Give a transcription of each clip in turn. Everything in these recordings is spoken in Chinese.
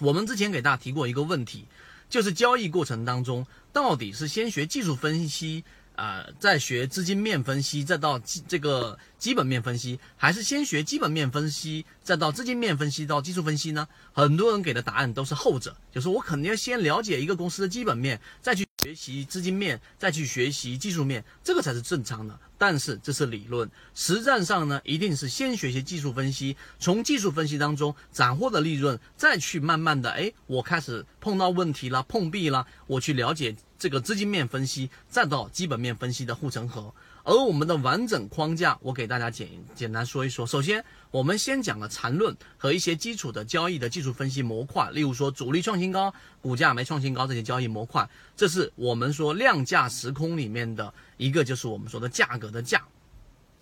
我们之前给大家提过一个问题，就是交易过程当中到底是先学技术分析啊、再学资金面分析，再到这个基本面分析，还是先学基本面分析，再到资金面分析到技术分析呢？很多人给的答案都是后者，就是我肯定要先了解一个公司的基本面，再去学习资金面，再去学习技术面，这个才是正常的。但是这是理论，实战上呢，一定是先学习技术分析，从技术分析当中斩获的利润，再去慢慢的，哎，我开始碰到问题了，碰壁了，我去了解这个资金面分析，再到基本面分析的护城河。而我们的完整框架，我给大家简简单说一说。首先，我们先讲了缠论和一些基础的交易的技术分析模块，例如说主力创新高、股价没创新高这些交易模块，这是我们说量价时空里面的一个，就是我们说的价格的价，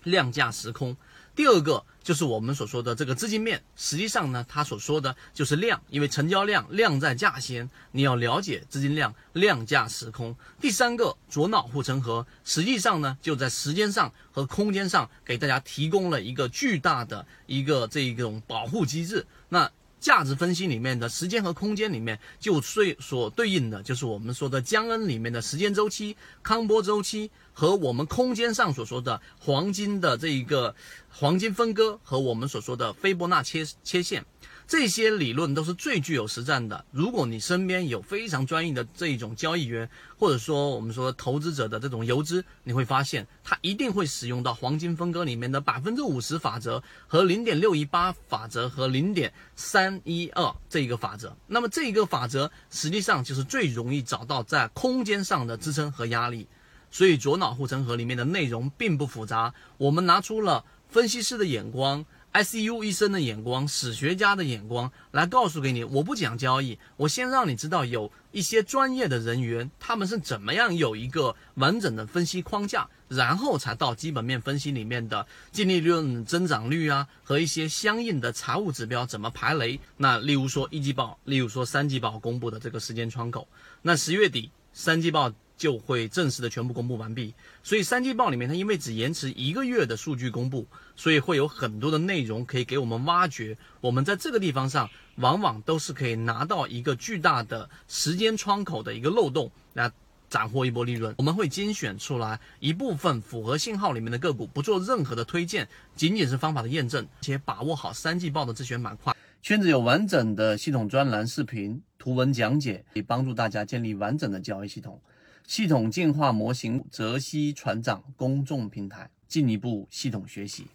量价时空。第二个就是我们所说的这个资金面，实际上呢，它所说的就是量，因为成交量量在价先，你要了解资金量量价时空。第三个左脑护城河，实际上呢就在时间上和空间上给大家提供了一个巨大的一个这一种保护机制。那价值分析里面的时间和空间里面，就最所对应的就是我们说的江恩里面的时间周期、康波周期，和我们空间上所说的黄金的这一个黄金分割和我们所说的斐波那切切线。这些理论都是最具有实战的。如果你身边有非常专业的这一种交易员，或者说我们说投资者的这种游资，你会发现他一定会使用到黄金分割里面的百分之五十法则和零点六一八法则和零点三一二这一个法则。那么这一个法则实际上就是最容易找到在空间上的支撑和压力。所以左脑护城河里面的内容并不复杂，我们拿出了分析师的眼光。ICU 医生的眼光，史学家的眼光来告诉给你，我不讲交易，我先让你知道有一些专业的人员他们是怎么样有一个完整的分析框架，然后才到基本面分析里面的净利润增长率啊和一些相应的财务指标怎么排雷。那例如说一季报，例如说三季报公布的这个时间窗口，那十月底三季报。就会正式的全部公布完毕，所以三季报里面它因为只延迟一个月的数据公布，所以会有很多的内容可以给我们挖掘。我们在这个地方上，往往都是可以拿到一个巨大的时间窗口的一个漏洞，来斩获一波利润。我们会精选出来一部分符合信号里面的个股，不做任何的推荐，仅仅是方法的验证，且把握好三季报的自选板块。圈子有完整的系统专栏、视频、图文讲解，可以帮助大家建立完整的交易系统。系统进化模型泽西船长公众平台，进一步系统学习。